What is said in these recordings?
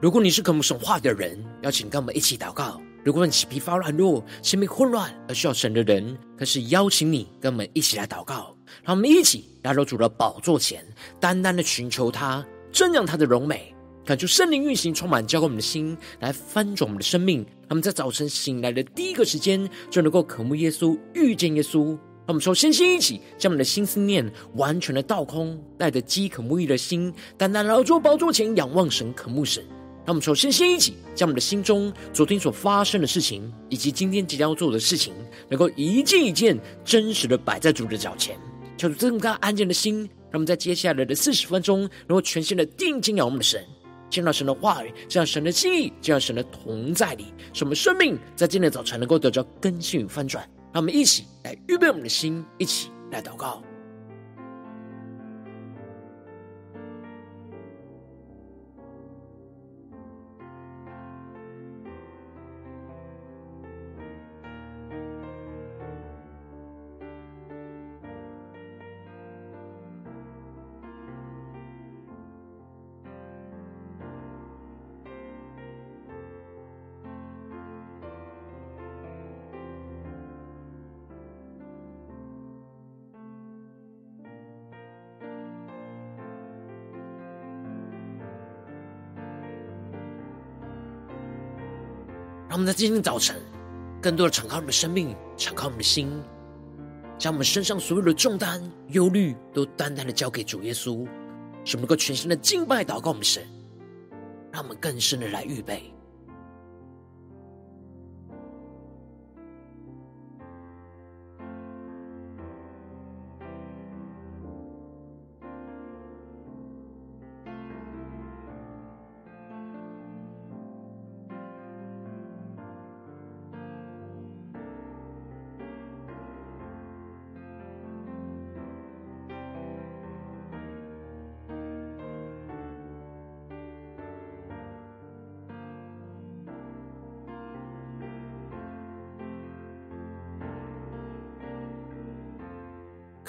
如果你是渴慕神话的人，邀请跟我们一起祷告。如果你是疲乏软弱、心里混乱而需要神的人，更是邀请你跟我们一起来祷告。让我们一起来到主的宝座前，单单的寻求他，正仰他的荣美，感受圣灵运行，充满交给我们的心，来翻转我们的生命。让我们在早晨醒来的第一个时间，就能够渴慕耶稣，遇见耶稣。让我们说先先一起将我们的心思念完全的倒空，带着饥渴沐浴的心，单单来到主宝座前，仰望神，渴慕神。让我们首先先一起将我们的心中昨天所发生的事情，以及今天即将要做的事情，能够一件一件真实的摆在主的脚前，求主这么安静的心，让我们在接下来的四十分钟，能够全心的定睛仰望我们的神，见到神的话语，见到神的心意，见到神的同在里，使我们生命在今天早晨能够得到更新与翻转。让我们一起来预备我们的心，一起来祷告。们在今天早晨，更多的敞开我们的生命，敞开我们的心，将我们身上所有的重担、忧虑，都单单的交给主耶稣，使我们能够全心的敬拜、祷告我们神，让我们更深的来预备。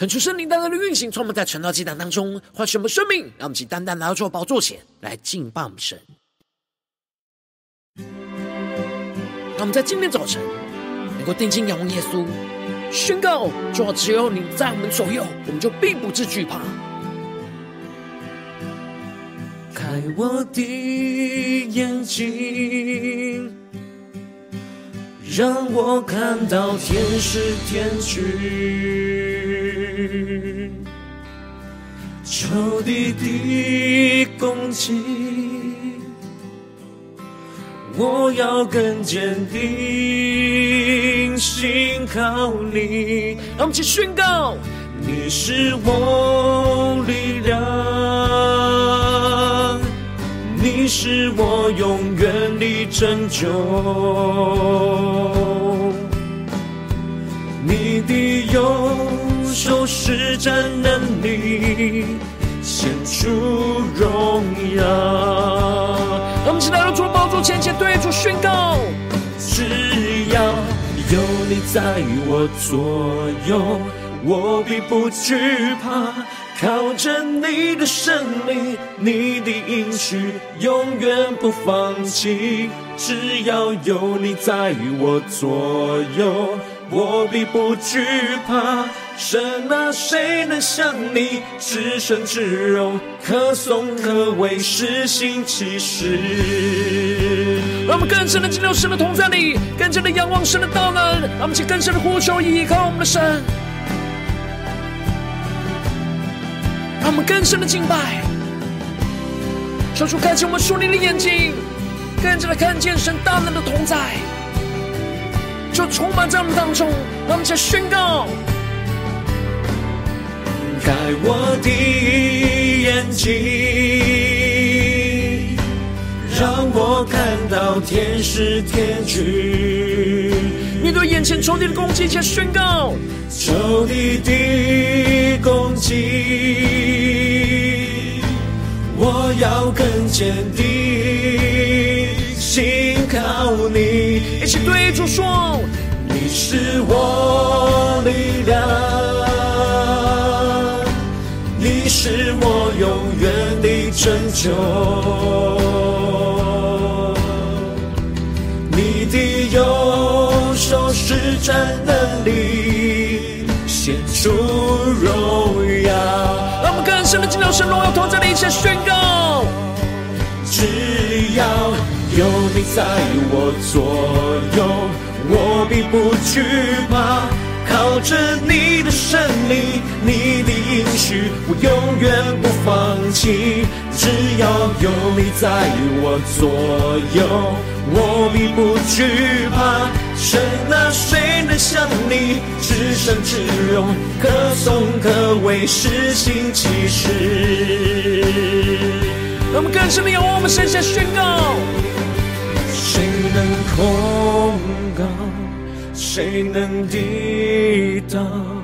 恳求圣灵单单的运行，充满在晨祷祭坛当中，唤醒我们生命，让我们起单单来到主宝座前来敬拜我们神。让我们在今天早晨能够定睛仰望耶稣，宣告：主，只有你在我们左右，我们就并不致惧怕。开我的眼睛，让我看到天使天军。仇敌的攻击，我要更坚定，信靠你。让我们一起宣告：你是我力量，你是我永远的拯救，你的右手施展能力，显出荣耀。我们一起来到主宝座前前对主宣告：只要有你在我左右，我必不惧怕。靠着你的生命，你的应许永远不放弃。只要有你在我左右，我必不惧怕。神啊，谁能像你至圣至荣，可颂可畏，施行奇事。让我们更深的进入神的同在里，更深的仰望神的大能。让我们去更深的呼求，依靠我们的神。让我们更深的敬拜，求主开启我们属灵的眼睛，更加的看见神大能的同在，就充满在我们当中。让我们去宣告。开我的眼睛，让我看到天使天军。面对眼前仇敌的攻击，且宣告仇敌的攻击，我要更坚定，信靠你。一起对主说，你是我力量。是我永远的拯救，你的右手施展能力，显出荣耀。让我们更深的进入神荣耀同在的一切宣告。只要有你在我左右，我必不惧怕。靠着你的胜利，你许，我永远不放弃。只要有你在我左右，我并不惧怕。神啊，谁能像你？至圣至荣，可颂可畏，施行奇事。让我们更深的仰望，我们神下宣告：谁能控告？谁能抵挡？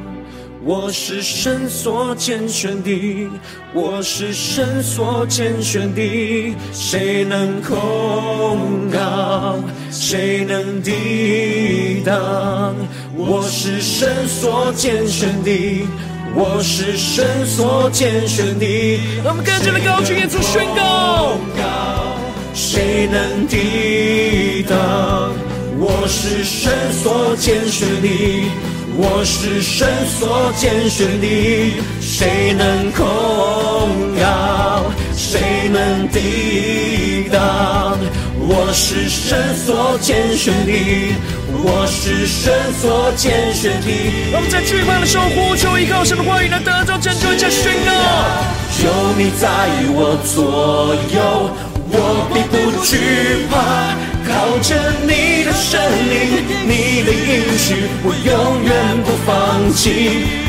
我是神所拣选的，我是神所拣选的。谁能控告？谁能抵挡？我是神所拣选的，我是神所拣选的。让我们更加的高举耶稣宣告：谁能抵挡？我是神所拣选的，我是神所拣选的，谁能控告？谁能抵挡？我是神所拣选的，我是神所拣选的。我们在惧怕的时候呼求依靠神的话语，来得到拯救，一起宣告。有你在我左右，我并不惧怕。靠着你的圣灵，你的应许，我永远不放弃。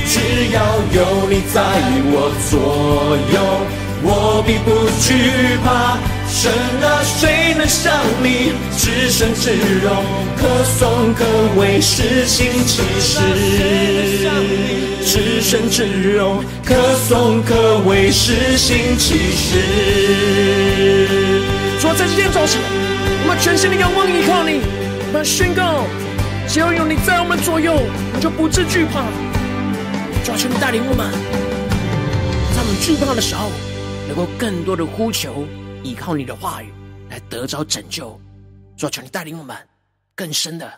只要有你在我左右，我必不惧怕。神啊，谁能像你？至圣至荣，可颂可畏，施行奇事。至圣至荣，可颂可畏，施行奇事。主啊在今天早晨。我们全心的仰望依靠你，我们宣告：只要有你在我们左右，我们就不致惧怕。主啊，求你带领我们，在我们惧怕的时候，能够更多的呼求，依靠你的话语来得着拯救。主啊，求你带领我们更深的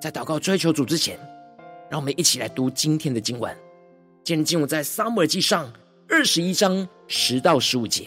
在祷告追求主之前，让我们一起来读今天的经文。今天经文在撒母耳记上二十一章十到十五节。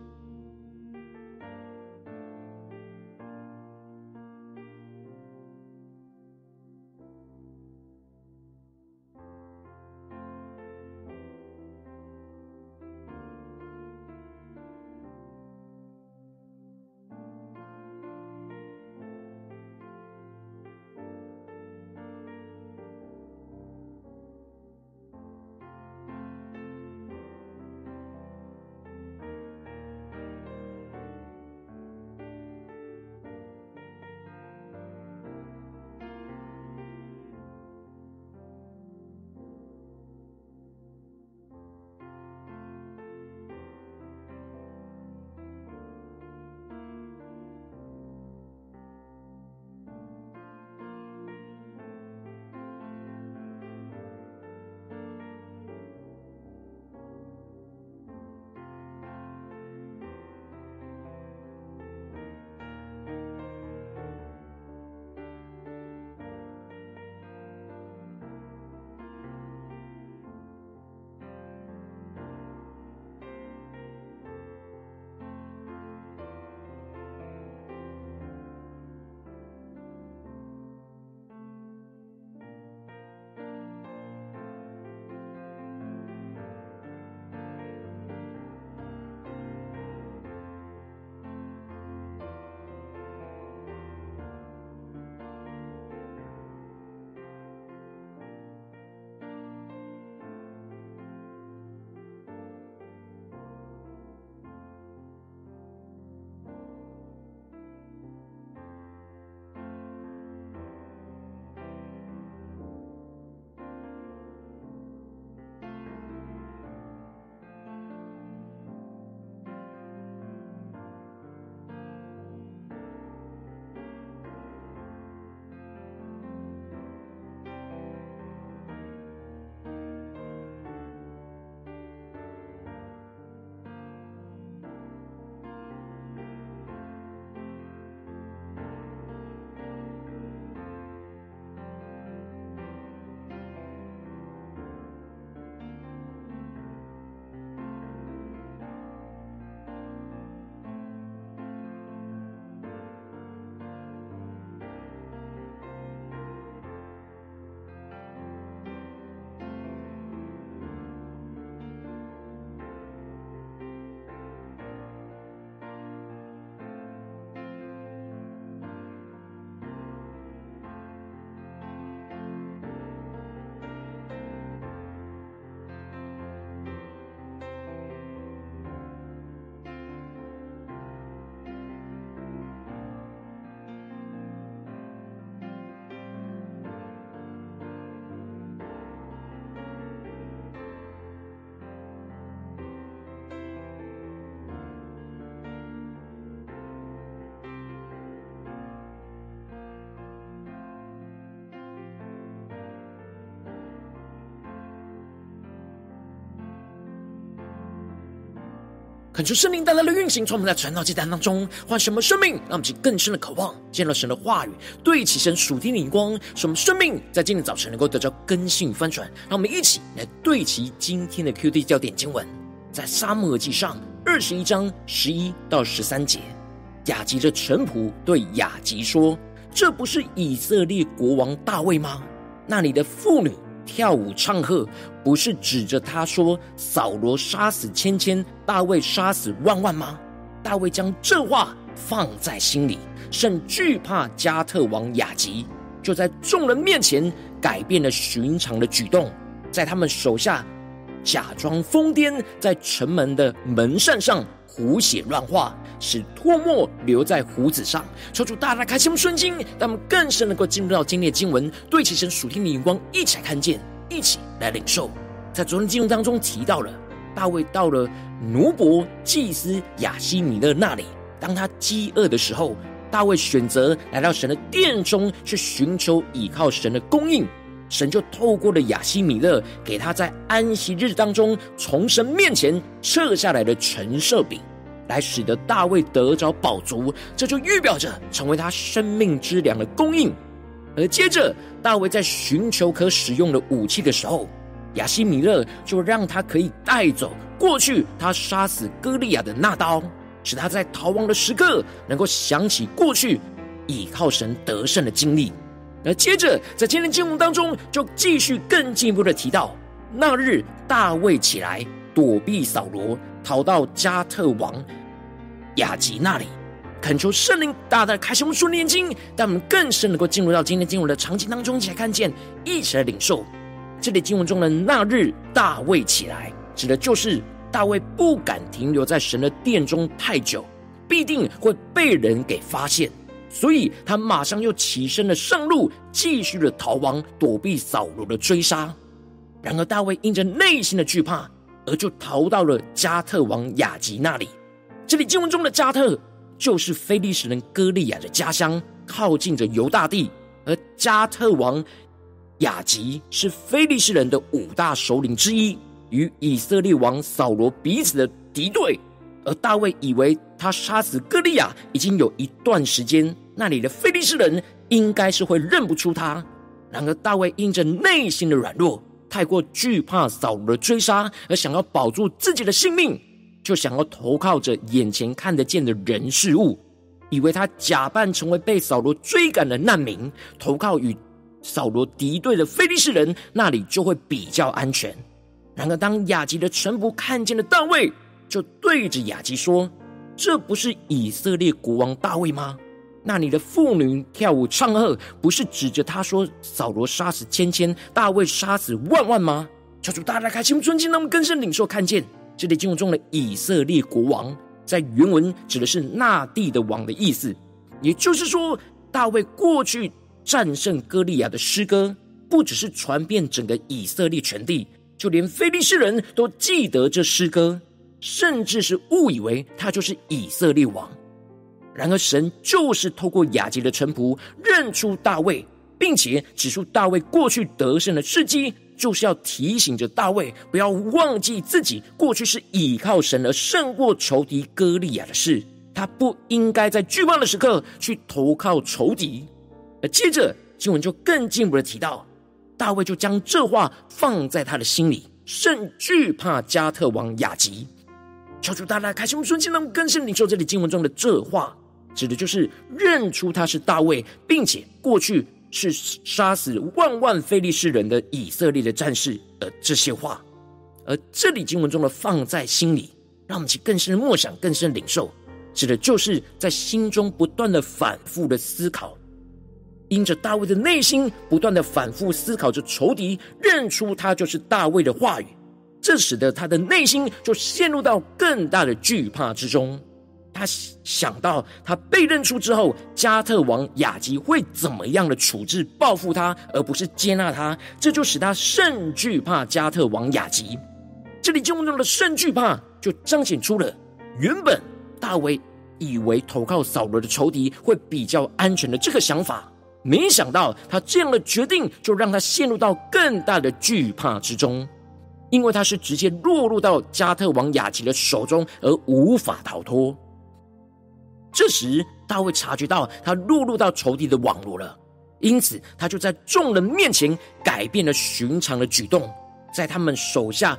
恳求圣灵带来的运行，从我们在传道祭坛当中换什么生命，让我们去更深的渴望见到神的话语，对齐神属天的灵光，使我们生命在今天早晨能够得到更新与翻转。让我们一起来对齐今天的 QD 焦点经文，在撒母耳记上二十一章十一到十三节，雅吉的臣仆对雅吉说：“这不是以色列国王大卫吗？那里的妇女。”跳舞唱和，不是指着他说：“扫罗杀死千千，大卫杀死万万吗？”大卫将这话放在心里，甚惧怕加特王雅吉，就在众人面前改变了寻常的举动，在他们手下假装疯癫，在城门的门扇上胡写乱画，使唾沫留在胡子上。求主大大开启我们顺经，让我们更深能够进入到今天的经文，对齐神属天的眼光，一起来看见。一起来领受，在昨天经文当中提到了大卫到了奴仆祭司亚希米勒那里，当他饥饿的时候，大卫选择来到神的殿中去寻求依靠神的供应，神就透过了亚希米勒给他在安息日当中从神面前撤下来的陈设饼，来使得大卫得着饱足，这就预表着成为他生命之粮的供应。而接着，大卫在寻求可使用的武器的时候，亚希米勒就让他可以带走过去他杀死歌利亚的那刀，使他在逃亡的时刻能够想起过去倚靠神得胜的经历。而接着，在今天经文当中，就继续更进一步的提到，那日大卫起来躲避扫罗，逃到加特王亚吉那里。恳求圣灵大大开启我们属灵眼睛，让我们更深能够进入到今天经文的场景当中，一起来看见，一起来领受。这里经文中的那日大卫起来，指的就是大卫不敢停留在神的殿中太久，必定会被人给发现，所以他马上又起身了上路，继续的逃亡，躲避扫罗的追杀。然而大卫因着内心的惧怕，而就逃到了加特王雅吉那里。这里经文中的加特。就是非利士人歌利亚的家乡，靠近着犹大地。而加特王雅吉是非利士人的五大首领之一，与以色列王扫罗彼此的敌对。而大卫以为他杀死歌利亚已经有一段时间，那里的非利士人应该是会认不出他。然而大卫因着内心的软弱，太过惧怕扫罗的追杀，而想要保住自己的性命。就想要投靠着眼前看得见的人事物，以为他假扮成为被扫罗追赶的难民，投靠与扫罗敌对的非利士人，那里就会比较安全。然而，当亚吉的臣仆看见了大卫，就对着亚吉说：“这不是以色列国王大卫吗？那里的妇女跳舞唱和，不是指着他说扫罗杀死千千，大卫杀死万万吗？”求主大大开心，尊敬，让我们更深领受看见。这里经文中的以色列国王，在原文指的是那地的王的意思，也就是说，大卫过去战胜歌利亚的诗歌，不只是传遍整个以色列全地，就连非利士人都记得这诗歌，甚至是误以为他就是以色列王。然而，神就是透过雅吉的臣仆认出大卫，并且指出大卫过去得胜的事迹。就是要提醒着大卫，不要忘记自己过去是倚靠神而胜过仇敌歌利亚的事。他不应该在惧怕的时刻去投靠仇敌。而接着经文就更进一步的提到，大卫就将这话放在他的心里，甚惧怕加特王雅吉。求主大大开心我们顺心，让我们更深领受这里经文中的这话，指的就是认出他是大卫，并且过去。是杀死万万非利士人的以色列的战士的这些话，而这里经文中的放在心里，让我们去更深默想、更深领受，指的就是在心中不断的反复的思考，因着大卫的内心不断的反复思考着仇敌认出他就是大卫的话语，这使得他的内心就陷入到更大的惧怕之中。他想到，他被认出之后，加特王雅吉会怎么样的处置报复他，而不是接纳他，这就使他甚惧怕加特王雅吉。这里经文中的甚惧怕，就彰显出了原本大卫以为投靠扫罗的仇敌会比较安全的这个想法，没想到他这样的决定，就让他陷入到更大的惧怕之中。因为他是直接落入到加特王雅吉的手中，而无法逃脱。这时，大卫察觉到他落入到仇敌的网罗了，因此他就在众人面前改变了寻常的举动，在他们手下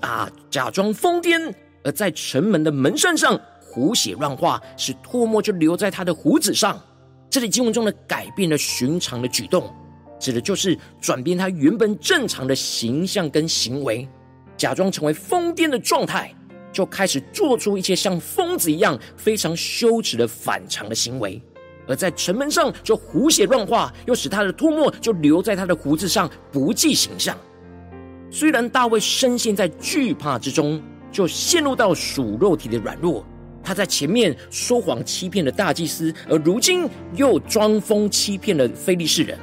啊假装疯癫，而在城门的门扇上胡写乱画，使唾沫就留在他的胡子上。这里经文中的改变了寻常的举动，指的就是转变他原本正常的形象跟行为，假装成为疯癫的状态。就开始做出一些像疯子一样非常羞耻的反常的行为，而在城门上就胡写乱画，又使他的唾沫就留在他的胡子上，不计形象。虽然大卫深陷在惧怕之中，就陷入到属肉体的软弱，他在前面说谎欺骗了大祭司，而如今又装疯欺骗了非利士人。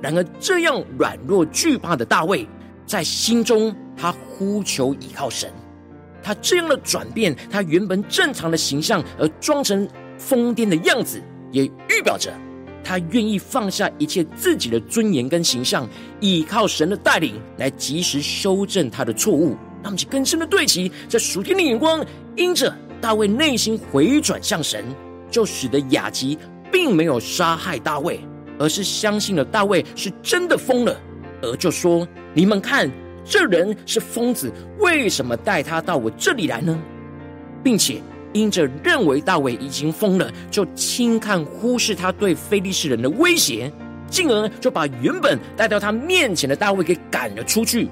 然而，这样软弱惧怕的大卫，在心中他呼求倚靠神。他这样的转变，他原本正常的形象，而装成疯癫的样子，也预表着他愿意放下一切自己的尊严跟形象，依靠神的带领来及时修正他的错误。那么，就更深的对齐，在属天的眼光，因着大卫内心回转向神，就使得雅吉并没有杀害大卫，而是相信了大卫是真的疯了，而就说：“你们看。”这人是疯子，为什么带他到我这里来呢？并且因着认为大卫已经疯了，就轻看忽视他对非利士人的威胁，进而就把原本带到他面前的大卫给赶了出去，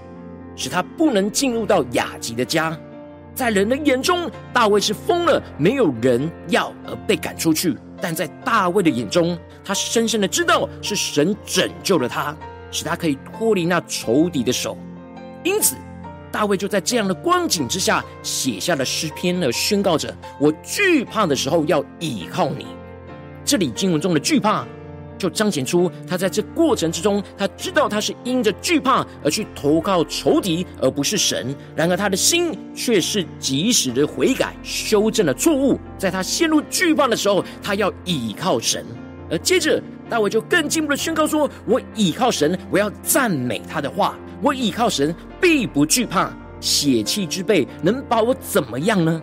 使他不能进入到雅吉的家。在人的眼中，大卫是疯了，没有人要而被赶出去；但在大卫的眼中，他深深的知道是神拯救了他，使他可以脱离那仇敌的手。因此，大卫就在这样的光景之下写下了诗篇，而宣告着：“我惧怕的时候要倚靠你。”这里经文中的惧怕，就彰显出他在这过程之中，他知道他是因着惧怕而去投靠仇敌，而不是神。然而他的心却是及时的悔改，修正了错误。在他陷入惧怕的时候，他要倚靠神。而接着，大卫就更进一步的宣告说：“我倚靠神，我要赞美他的话。”我倚靠神，必不惧怕。血气之辈能把我怎么样呢？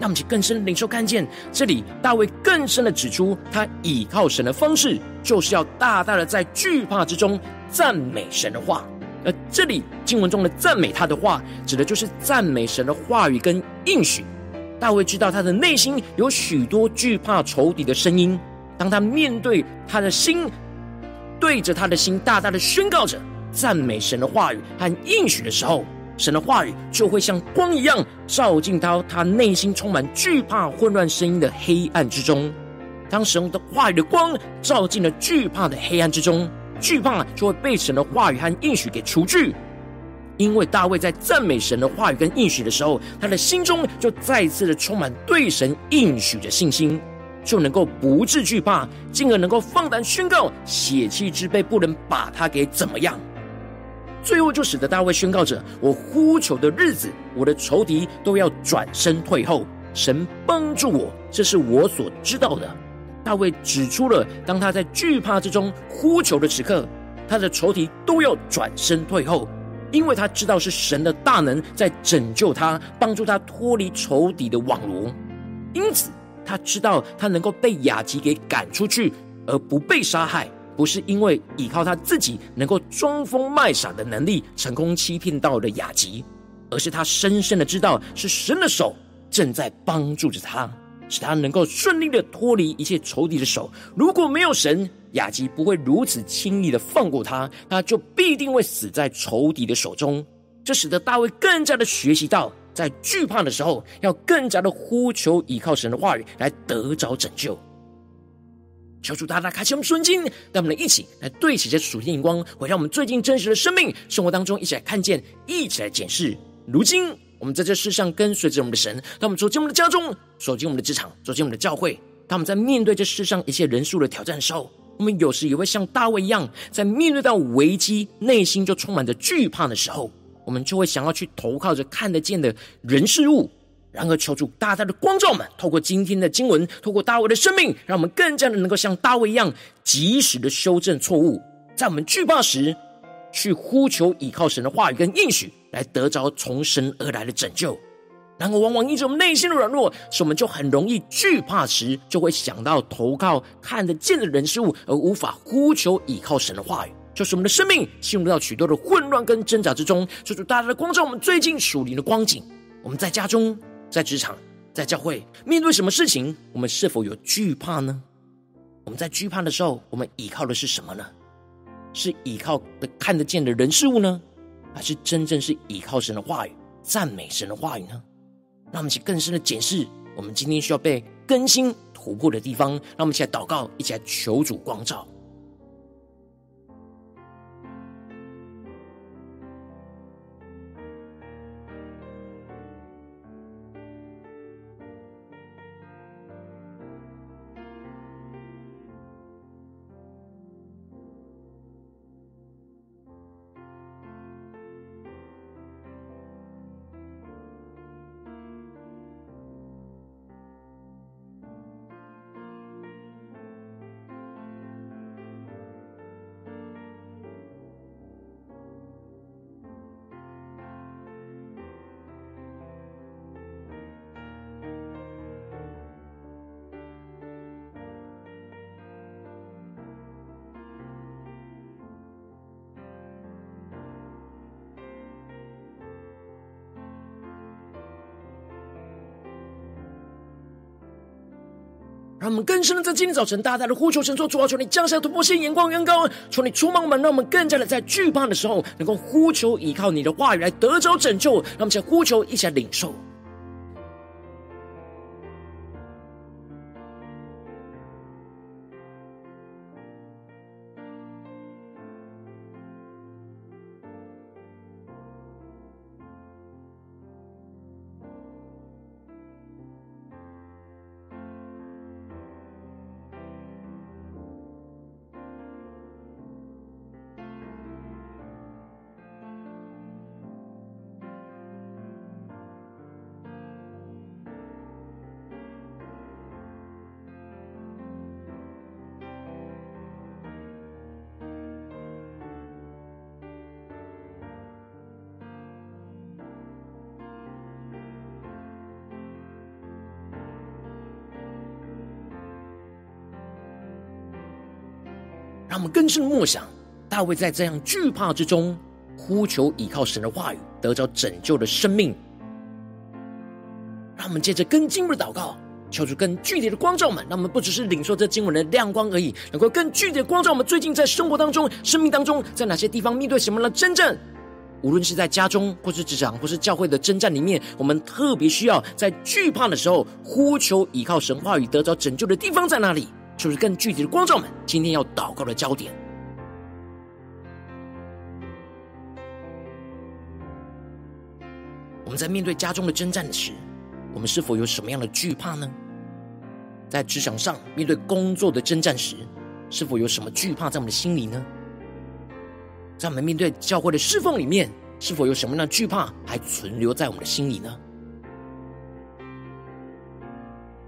那么，就更深领受看见，这里大卫更深的指出，他倚靠神的方式，就是要大大的在惧怕之中赞美神的话。而这里经文中的赞美他的话，指的就是赞美神的话语跟应许。大卫知道他的内心有许多惧怕仇敌的声音，当他面对他的心，对着他的心大大的宣告着。赞美神的话语和应许的时候，神的话语就会像光一样照进到他内心充满惧怕、混乱声音的黑暗之中。当神的话语的光照进了惧怕的黑暗之中，惧怕就会被神的话语和应许给除去。因为大卫在赞美神的话语跟应许的时候，他的心中就再次的充满对神应许的信心，就能够不致惧怕，进而能够放胆宣告血气之辈不能把他给怎么样。最后就使得大卫宣告着：“我呼求的日子，我的仇敌都要转身退后，神帮助我，这是我所知道的。”大卫指出了，当他在惧怕之中呼求的时刻，他的仇敌都要转身退后，因为他知道是神的大能在拯救他，帮助他脱离仇敌的网罗。因此，他知道他能够被雅吉给赶出去，而不被杀害。不是因为依靠他自己能够装疯卖傻的能力成功欺骗到了雅吉，而是他深深的知道是神的手正在帮助着他，使他能够顺利的脱离一切仇敌的手。如果没有神，雅吉不会如此轻易的放过他，他就必定会死在仇敌的手中。这使得大卫更加的学习到，在惧怕的时候，要更加的呼求依靠神的话语来得着拯救。求主大大开启我们顺境，让我们一起来对齐这属天眼光，回到我们最近真实的生命生活当中，一起来看见，一起来检视。如今我们在这世上跟随着我们的神，当我们走进我们的家中，走进我们的职场，走进我们的教会，当我们在面对这世上一切人数的挑战的时候，我们有时也会像大卫一样，在面对到危机，内心就充满着惧怕的时候，我们就会想要去投靠着看得见的人事物。然而，求主大大的光照我们，透过今天的经文，透过大卫的生命，让我们更加的能够像大卫一样，及时的修正错误，在我们惧怕时，去呼求倚靠神的话语跟应许，来得着从神而来的拯救。然而，往往因着我们内心的软弱，使我们就很容易惧怕时，就会想到投靠看得见的人事物，而无法呼求倚靠神的话语，就是我们的生命陷入到许多的混乱跟挣扎之中。求主大大的光照我们最近属灵的光景。我们在家中、在职场、在教会，面对什么事情，我们是否有惧怕呢？我们在惧怕的时候，我们倚靠的是什么呢？是倚靠的看得见的人事物呢，还是真正是倚靠神的话语、赞美神的话语呢？让我们一起更深的检视，我们今天需要被更新突破的地方。让我们一起来祷告，一起来求主光照。让我们更深的在今天早晨，大大的呼求神说：主啊，求你降下突破性眼光，远高，求你出满我们，让我们更加的在惧怕的时候，能够呼求依靠你的话语来得着拯救。让我们在呼求，一起来领受。让我们更深的默想，大卫在这样惧怕之中，呼求倚靠神的话语，得着拯救的生命。让我们借着更进一步的祷告，求主更具体的光照我们。让我们不只是领受这经文的亮光而已，能够更具体的光照我们。最近在生活当中、生命当中，在哪些地方面对什么样的征战？无论是在家中，或是职场，或是教会的征战里面，我们特别需要在惧怕的时候，呼求倚靠神话语，得着拯救的地方在哪里？就是更具体的光照们，今天要祷告的焦点。我们在面对家中的征战时，我们是否有什么样的惧怕呢？在职场上面对工作的征战时，是否有什么惧怕在我们的心里呢？在我们面对教会的侍奉里面，是否有什么样的惧怕还存留在我们的心里呢？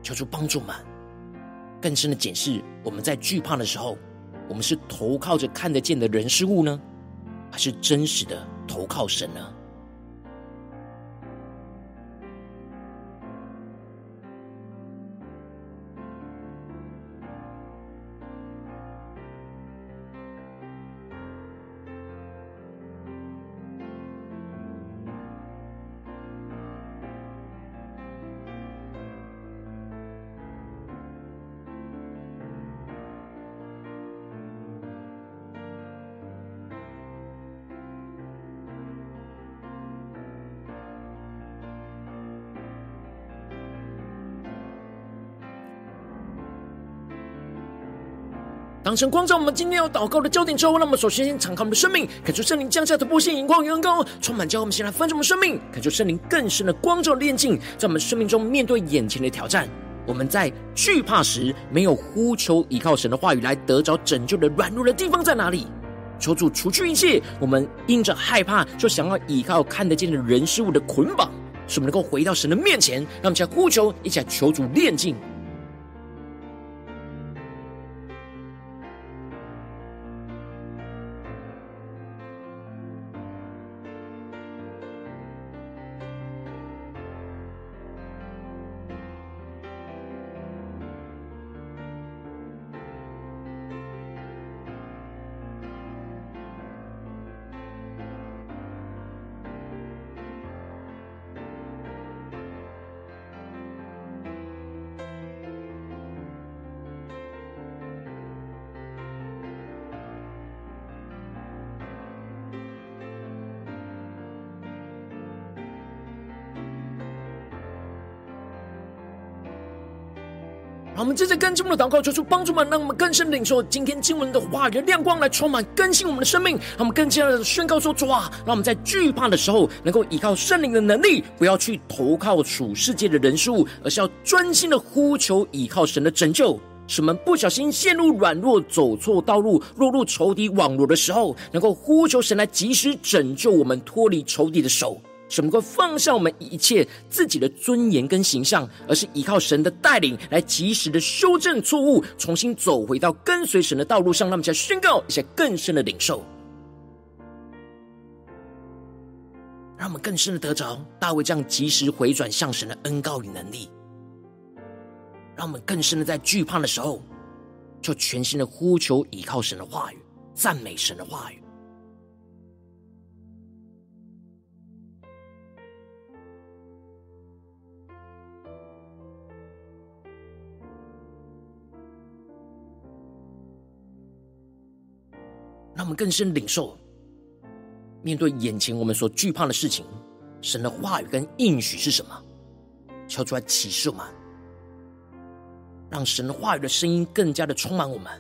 求主帮助们。更深的检视，我们在惧怕的时候，我们是投靠着看得见的人事物呢，还是真实的投靠神呢？当神光照我们今天要祷告的焦点之后，那么首先先敞开我们的生命，感受圣灵降下的波线荧光远高，充满，叫我们先来分盛我们生命，感受圣灵更深的光照炼净，在我们生命中面对眼前的挑战。我们在惧怕时，没有呼求依靠神的话语来得着拯救的软弱的地方在哪里？求主除去一切我们因着害怕就想要依靠看得见的人事物的捆绑，使我们能够回到神的面前，让我们来呼求，一起来求主炼净。让我们接着跟进我们的祷告，求主帮助们，让我们更深领受今天经文的话语的亮光，来充满更新我们的生命。让我们更加的宣告说：主啊，让我们在惧怕的时候，能够依靠圣灵的能力，不要去投靠属世界的人事物，而是要专心的呼求，依靠神的拯救。使我们不小心陷入软弱，走错道路，落入仇敌网罗的时候，能够呼求神来及时拯救我们，脱离仇敌的手。什么能够放下我们一切自己的尊严跟形象，而是依靠神的带领来及时的修正错误，重新走回到跟随神的道路上。让我们再宣告一些更深的领受，让我们更深的得着大卫这样及时回转向神的恩膏与能力，让我们更深的在惧怕的时候，就全心的呼求依靠神的话语，赞美神的话语。让我们更深领受，面对眼前我们所惧怕的事情，神的话语跟应许是什么？敲出来启示我们，让神的话语的声音更加的充满我们。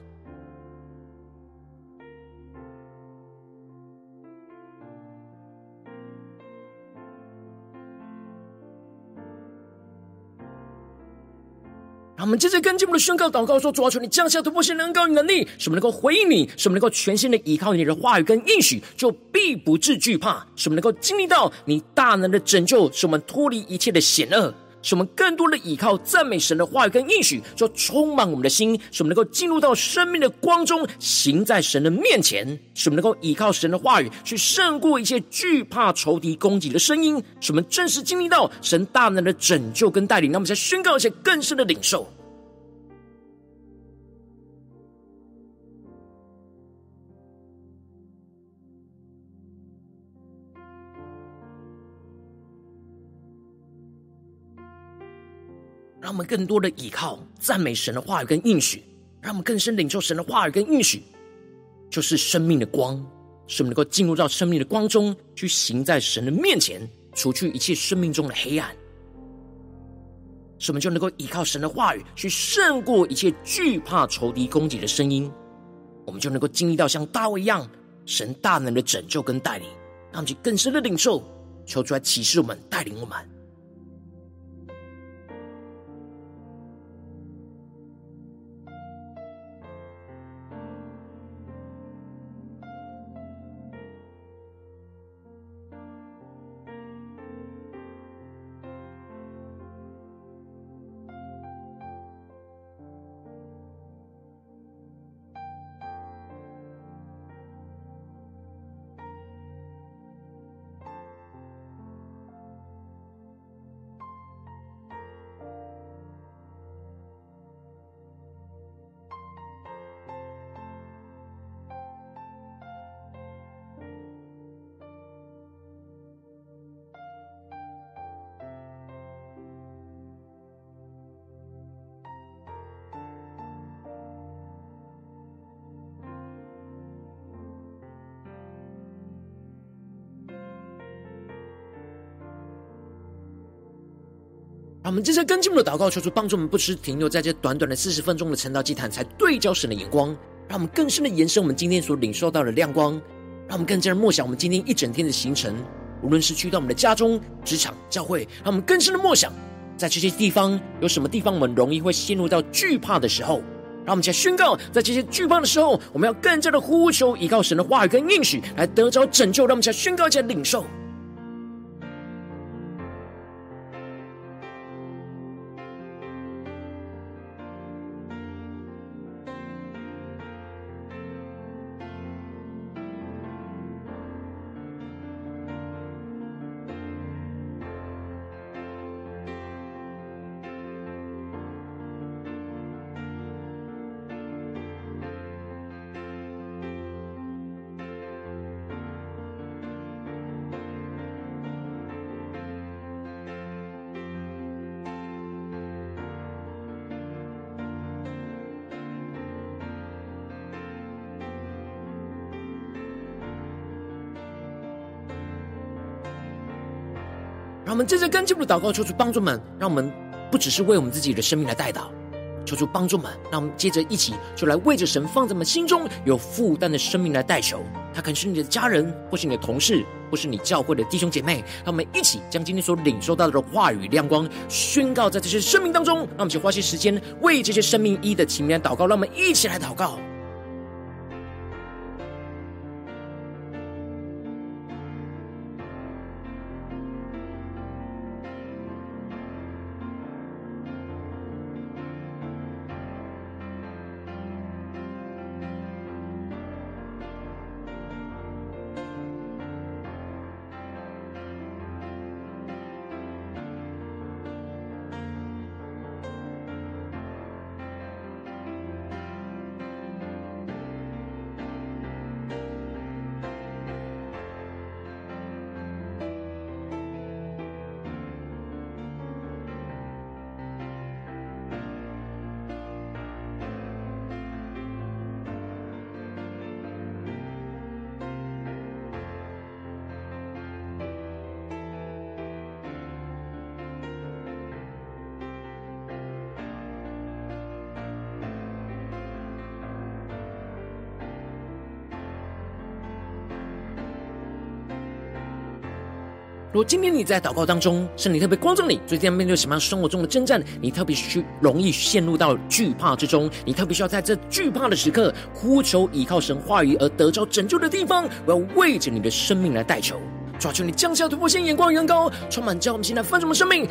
我们接着跟进我们的宣告祷告说：主啊，求你降下突破性的恩膏与能力，使我们能够回应你，使我们能够全心的依靠你的话语跟应许，就必不至惧怕。使我们能够经历到你大能的拯救，使我们脱离一切的险恶。使我们更多的依靠赞美神的话语跟应许，就充满我们的心，使我们能够进入到生命的光中，行在神的面前。使我们能够依靠神的话语，去胜过一切惧怕仇敌攻击的声音。使我们正式经历到神大能的拯救跟带领。那么，再宣告一些更深的领受。我们更多的依靠赞美神的话语跟应许，让我们更深领受神的话语跟应许，就是生命的光，使我们能够进入到生命的光中，去行在神的面前，除去一切生命中的黑暗，使我们就能够依靠神的话语，去胜过一切惧怕仇敌攻击的声音，我们就能够经历到像大卫一样，神大能的拯救跟带领，让我们更深的领受，求主来启示我们，带领我们。我们接着跟进我们的祷告，求主帮助我们，不只停留在这短短的四十分钟的晨祷祭坛，才对焦神的眼光，让我们更深的延伸我们今天所领受到的亮光，让我们更加的默想我们今天一整天的行程，无论是去到我们的家中、职场、教会，让我们更深的默想，在这些地方有什么地方我们容易会陷入到惧怕的时候，让我们再宣告，在这些惧怕的时候，我们要更加的呼求，依靠神的话语跟应许来得着拯救，让我们再宣告，一下领受。我们接着跟进的祷告，求主帮助们，让我们不只是为我们自己的生命来代祷，求主帮助们，让我们接着一起就来为着神放在我们心中有负担的生命来代求。他可能是你的家人，或是你的同事，或是你教会的弟兄姐妹。让我们一起将今天所领受到的话语亮光宣告在这些生命当中。让我们就花些时间为这些生命一的情面祷告。让我们一起来祷告。如果今天你在祷告当中，圣灵特别光照你，最近面对什么样生活中的征战，你特别需容易陷入到惧怕之中，你特别需要在这惧怕的时刻呼求依靠神话语而得着拯救的地方，我要为着你的生命来代求，抓住你降下突破性眼光，远高充满，叫我们现在丰盛的生命。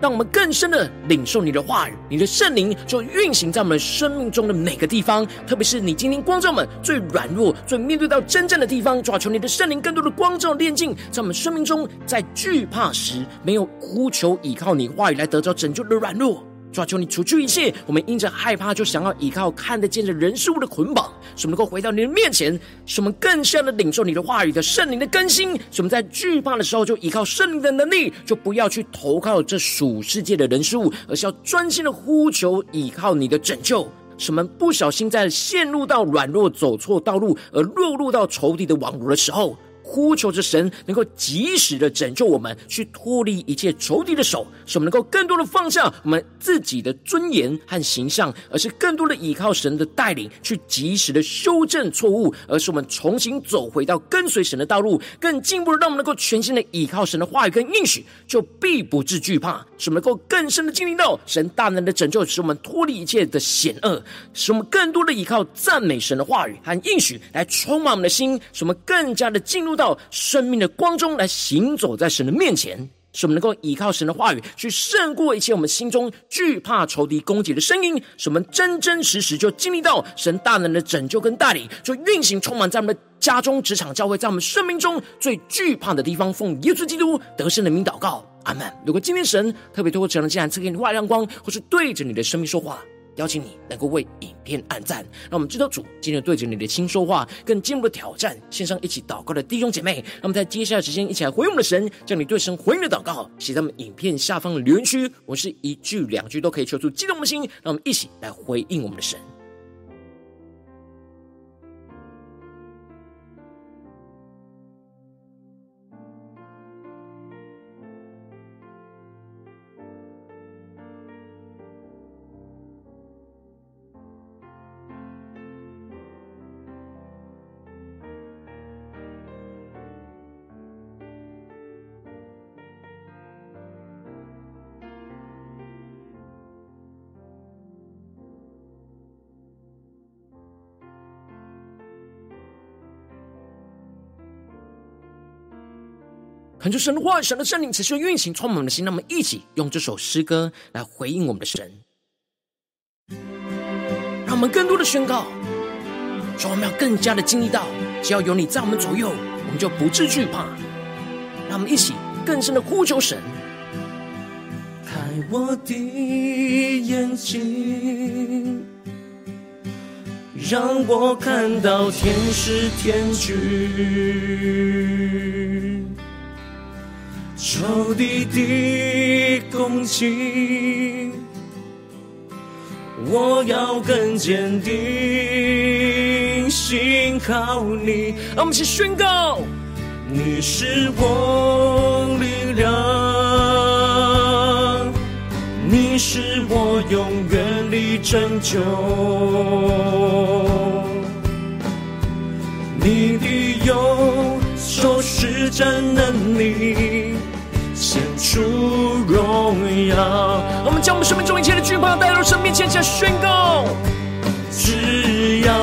让我们更深的领受你的话语，你的圣灵就运行在我们生命中的每个地方，特别是你今天光照我们最软弱、最面对到真正的地方，抓求你的圣灵更多的光照、炼净，在我们生命中，在惧怕时没有呼求依靠你话语来得到拯救的软弱。主啊，求你除去一切我们因着害怕就想要依靠看得见的人事物的捆绑，使我们能够回到你的面前，使我们更深的领受你的话语的圣灵的更新，使我们在惧怕的时候就依靠圣灵的能力，就不要去投靠这属世界的人事物，而是要专心的呼求依靠你的拯救，使我们不小心在陷入到软弱、走错道路而落入到仇敌的网罗的时候。呼求着神能够及时的拯救我们，去脱离一切仇敌的手，使我们能够更多的放下我们自己的尊严和形象，而是更多的依靠神的带领，去及时的修正错误，而是我们重新走回到跟随神的道路，更进一步的让我们能够全心的依靠神的话语跟应许，就必不致惧怕，使我们能够更深的经历到神大能的拯救，使我们脱离一切的险恶，使我们更多的依靠赞美神的话语和应许来充满我们的心，使我们更加的进入到。到生命的光中来行走在神的面前，使我们能够依靠神的话语去胜过一切我们心中惧怕仇敌攻击的声音，使我们真真实实就经历到神大能的拯救跟带领，就运行充满在我们的家中、职场、教会，在我们生命中最惧怕的地方，奉耶稣基督得胜的名祷告，阿门。如果今天神特别透过这样的经文赐给你话语亮光，或是对着你的生命说话。邀请你能够为影片按赞，让我们知道主今天对着你的心说话，更进一步挑战。线上一起祷告的弟兄姐妹，那么在接下来时间一起来回应我们的神，将你对神回应的祷告写在我们影片下方的留言区。我是一句两句都可以求出激动的心，让我们一起来回应我们的神。恳求神的话语，神的圣灵持续运行，充满我们的心。让我们一起用这首诗歌来回应我们的神，让我们更多的宣告，说我们要更加的经历到，只要有你在我们左右，我们就不致惧怕。让我们一起更深的呼求神，开我的眼睛，让我看到天使天军。仇敌的攻击，我要更坚定，信靠你。让我们一起宣告：你是我力量，你是我永远的拯救。你的右手施展能力，主荣耀。我们将我们生命中一切的惧怕带入神面前，来宣告。只要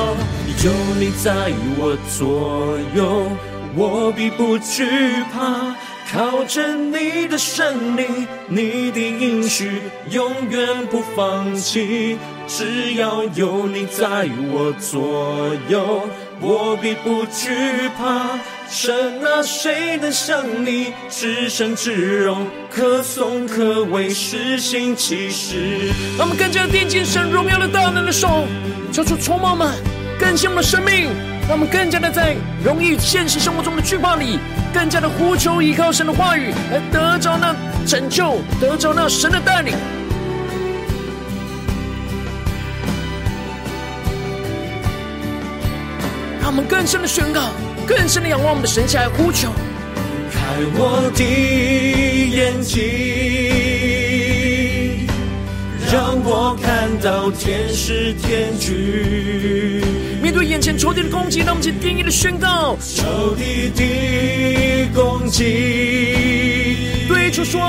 有你在我左右，我必不惧怕。靠着你的胜利，你的应许永远不放弃。只要有你在我左右，我必不惧怕。神啊，谁能像你至圣至荣，可颂可畏，施行奇事。让我们更加的定睛神荣耀的大能的手，求主充满们，更新我们的生命。让我们更加的在容易现实生活中的惧怕里，更加的呼求依靠神的话语，来得着那拯救，得着那神的带领。我们更深的宣告，更深的仰望我们的神起来呼求，开我的眼睛，让我看到天使天军。面对眼前仇敌的攻击，让我们去定义的宣告：仇敌的攻击，对主说，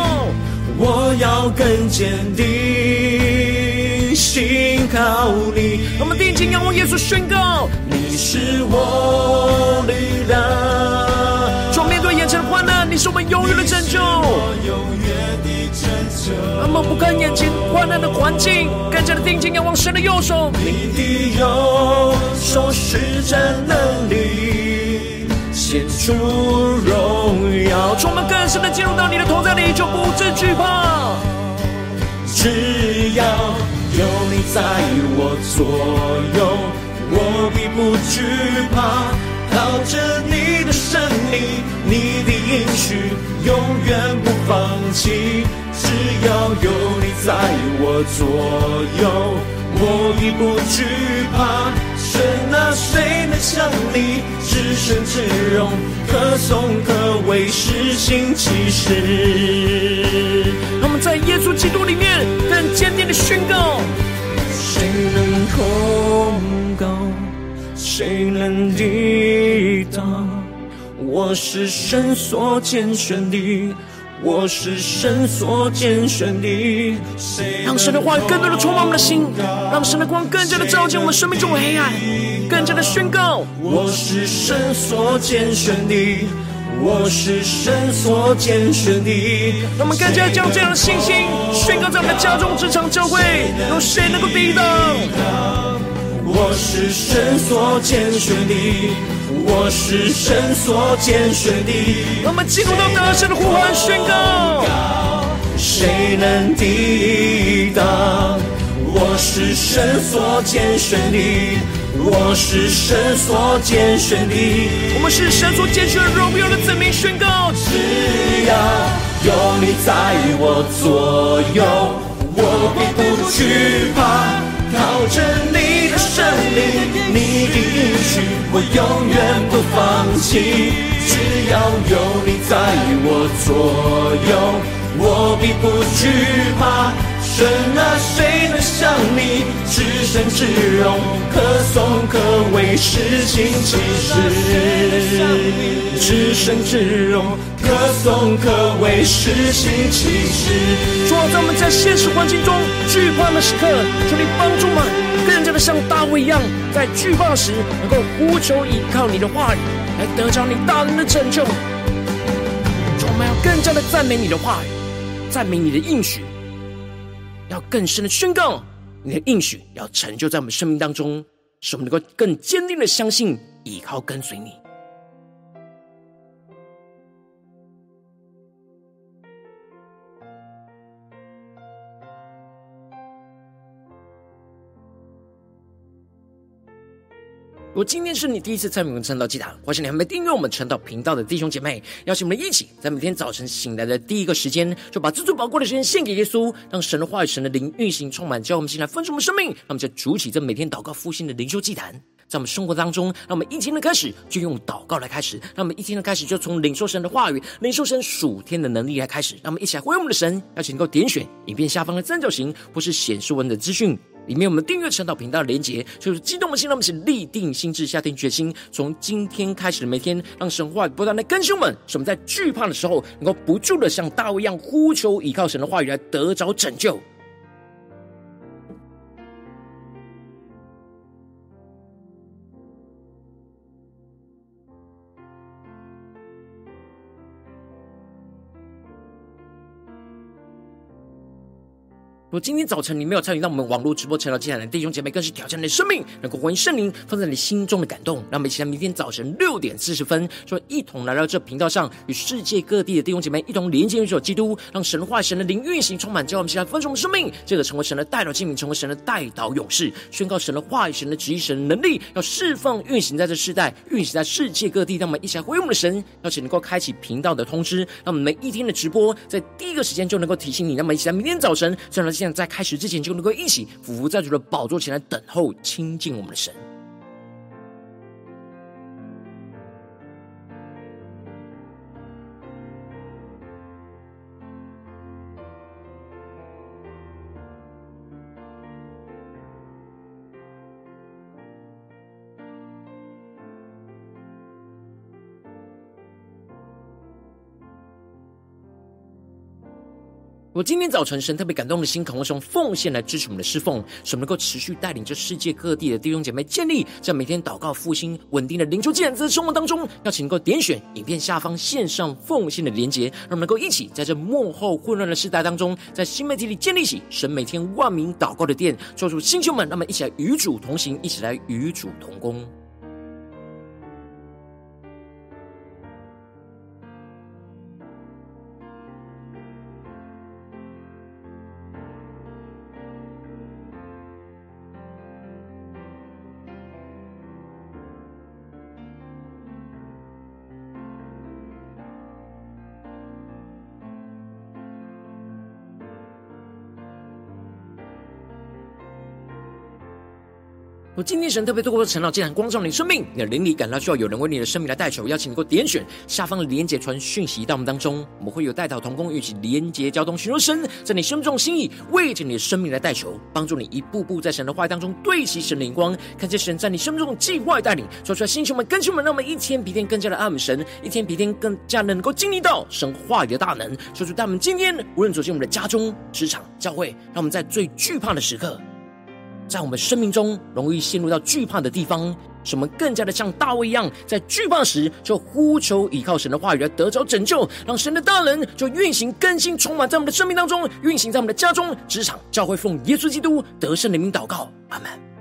我要更坚定，信靠你。我们定睛仰望耶稣，宣告：你是我力量。说面对眼前的患难，你是我们永远的拯救。他们不看眼前患难的环境，更加的定睛仰望神的右手。你的右手施展能力，显出荣耀。从我们更深的进入到你的同在里，就不致惧怕。只要有你在我左右，我必不惧怕。靠着你的胜利，你的应许永远不放弃。只要有你在我左右，我必不惧怕。神啊，谁能像你至圣至荣，可颂可畏，是行奇事。让我们在耶稣基督里面更坚定的宣告：谁能控我是神所拣选的。我是神所拣选的，让神的话语更多的充满我们的心，让神的光更加的照进我们生命中的黑暗，更加的宣告。我是神所拣选的，我是神所拣选的。让我们更加将这样的信心宣告在我们的家中、职场、教会，有谁能够抵挡？我是神所拣选的，我是神所拣选的。我们进入到大声的呼唤宣告，谁能抵挡？我是神所拣选的，我是神所拣选的。我们是神所拣选的荣耀的子民，宣告：只要有你在我左右，我必不惧怕，靠着你。胜利，你的应许我永远不放弃。只要有你在我左右，我必不惧怕。神啊，谁能像你至圣至荣，可颂可畏，施行奇事。至圣至荣，可颂可畏，施行奇事。主啊，在我们在现实环境中惧怕的时刻，求你帮助我们，更加的像大卫一样，在惧怕时能够呼求依靠你的话语，来得着你大能的拯救。我们要更加的赞美你的话语，赞美你的应许。要更深的宣告，你的应许要成就在我们生命当中，使我们能够更坚定的相信，依靠跟随你。如果今天是你第一次参与我们晨祷祭坛，或是你还没订阅我们晨祷频道的弟兄姐妹，邀请我们一起在每天早晨醒来的第一个时间，就把这最宝贵的时间献给耶稣，让神的话语、神的灵运行充满，叫我们进来分盛我们生命。让我们在主起这每天祷告复兴的灵修祭坛，在我们生活当中，让我们一天的开始就用祷告来开始，让我们一天的开始就从领受神的话语、领受神属天的能力来开始。让我们一起来回应我们的神，邀请能够点选影片下方的三角形，或是显示文的资讯。里面我们订阅成祷频道的连结，就是激动的心，让我们是立定心志，下定决心，从今天开始的每天，让神话语不断的更新我们，使我们在惧怕的时候，能够不住的像大卫一样呼求，依靠神的话语来得着拯救。如果今天早晨你没有参与到我们网络直播晨祷祭坛的弟兄姐妹，更是挑战你的生命，能够回应圣灵放在你心中的感动。让我们一起在明天早晨六点四十分，说一同来到这频道上，与世界各地的弟兄姐妹一同连接与主基督，让神话神的灵运行充满，叫我们起来分盛的生命，这个成为神的代祷器皿，成为神的代祷勇士，宣告神的话语、神的旨意、神的能力，要释放运行在这世代，运行在世界各地。让我们一起来回应我们的神，而且能够开启频道的通知，让我们每一天的直播在第一个时间就能够提醒你。让我们一起来明天早晨，让他。现在开始之前，就能够一起俯伏在主的宝座前来等候亲近我们的神。今天早晨，神特别感动的心，渴望用奉献来支持我们的侍奉，使我们能够持续带领着世界各地的弟兄姐妹建立在每天祷告复兴稳定的灵修祭坛在生活当中。要请能够点选影片下方线上奉献的连结，让我们能够一起在这幕后混乱的时代当中，在新媒体里建立起神每天万名祷告的殿，做出弟兄们，那么一起来与主同行，一起来与主同工。今天神特别透过晨祷祭坛光照你的生命，你的灵里感到需要有人为你的生命来代求，邀请你能够点选下方的连结传讯息到我们当中，我们会有代祷同工一起连结交通，寻求神在你生命中的心意，为着你的生命来代求，帮助你一步步在神的话语当中对齐神灵光，看见神在你生命中的计划带领，说出来，星球们、跟兄们，让我们一天比一天更加的爱们神，一天比一天更加能够经历到神话语的大能，说出，他们今天无论走进我们的家中、职场、教会，让我们在最惧怕的时刻。在我们生命中容易陷入到惧怕的地方，使我们更加的像大卫一样，在惧怕时就呼求依靠神的话语来得着拯救，让神的大能就运行更新充满在我们的生命当中，运行在我们的家中、职场、教会，奉耶稣基督得胜的名祷告，阿门。